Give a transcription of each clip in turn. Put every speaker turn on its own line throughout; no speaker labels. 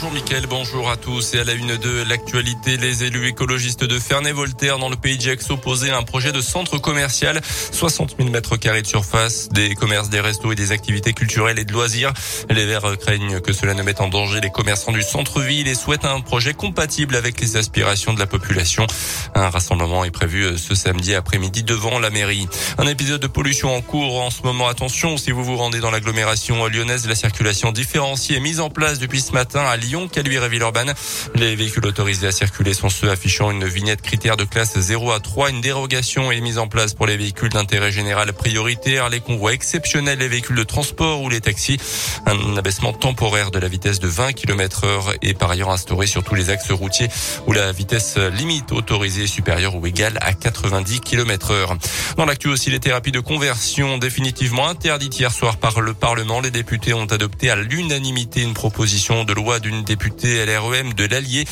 Bonjour Mickaël, bonjour à tous. Et à la une de l'actualité, les élus écologistes de Ferney-Voltaire dans le pays de s'opposaient à un projet de centre commercial. 60 000 mètres carrés de surface, des commerces, des restos et des activités culturelles et de loisirs. Les Verts craignent que cela ne mette en danger les commerçants du centre-ville et souhaitent un projet compatible avec les aspirations de la population. Un rassemblement est prévu ce samedi après-midi devant la mairie. Un épisode de pollution en cours en ce moment. Attention, si vous vous rendez dans l'agglomération lyonnaise, la circulation différenciée est mise en place depuis ce matin à Lyon, Caluire et Villeurbanne. Les véhicules autorisés à circuler sont ceux affichant une vignette critère de classe 0 à 3. Une dérogation est mise en place pour les véhicules d'intérêt général prioritaire, les convois exceptionnels, les véhicules de transport ou les taxis. Un abaissement temporaire de la vitesse de 20 km heure est par ailleurs instauré sur tous les axes routiers où la vitesse limite autorisée est supérieure ou égale à 90 km heure. Dans l'actu aussi, les thérapies de conversion définitivement interdites hier soir par le Parlement. Les députés ont adopté à l'unanimité une proposition de loi d'une députée LREM de l'Allier,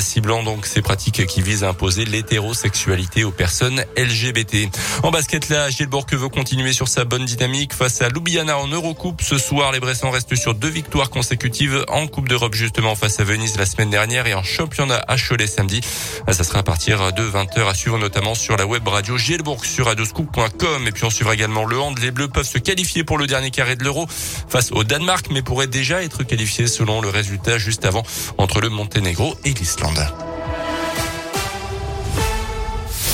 ciblant donc ces pratiques qui visent à imposer l'hétérosexualité aux personnes LGBT. En basket, là, Gilbourg veut continuer sur sa bonne dynamique face à Ljubljana en Eurocoupe. Ce soir, les Bressans restent sur deux victoires consécutives en Coupe d'Europe justement face à Venise la semaine dernière et en championnat à Cholet samedi. Ça sera à partir de 20h à suivre notamment sur la web radio Gilbourg sur radioscoop.com et puis on suivra également le hand. Les Bleus peuvent se qualifier pour le dernier carré de l'Euro face au Danemark mais pourraient déjà être qualifiés selon le résultat avant entre le Monténégro et l'Islande.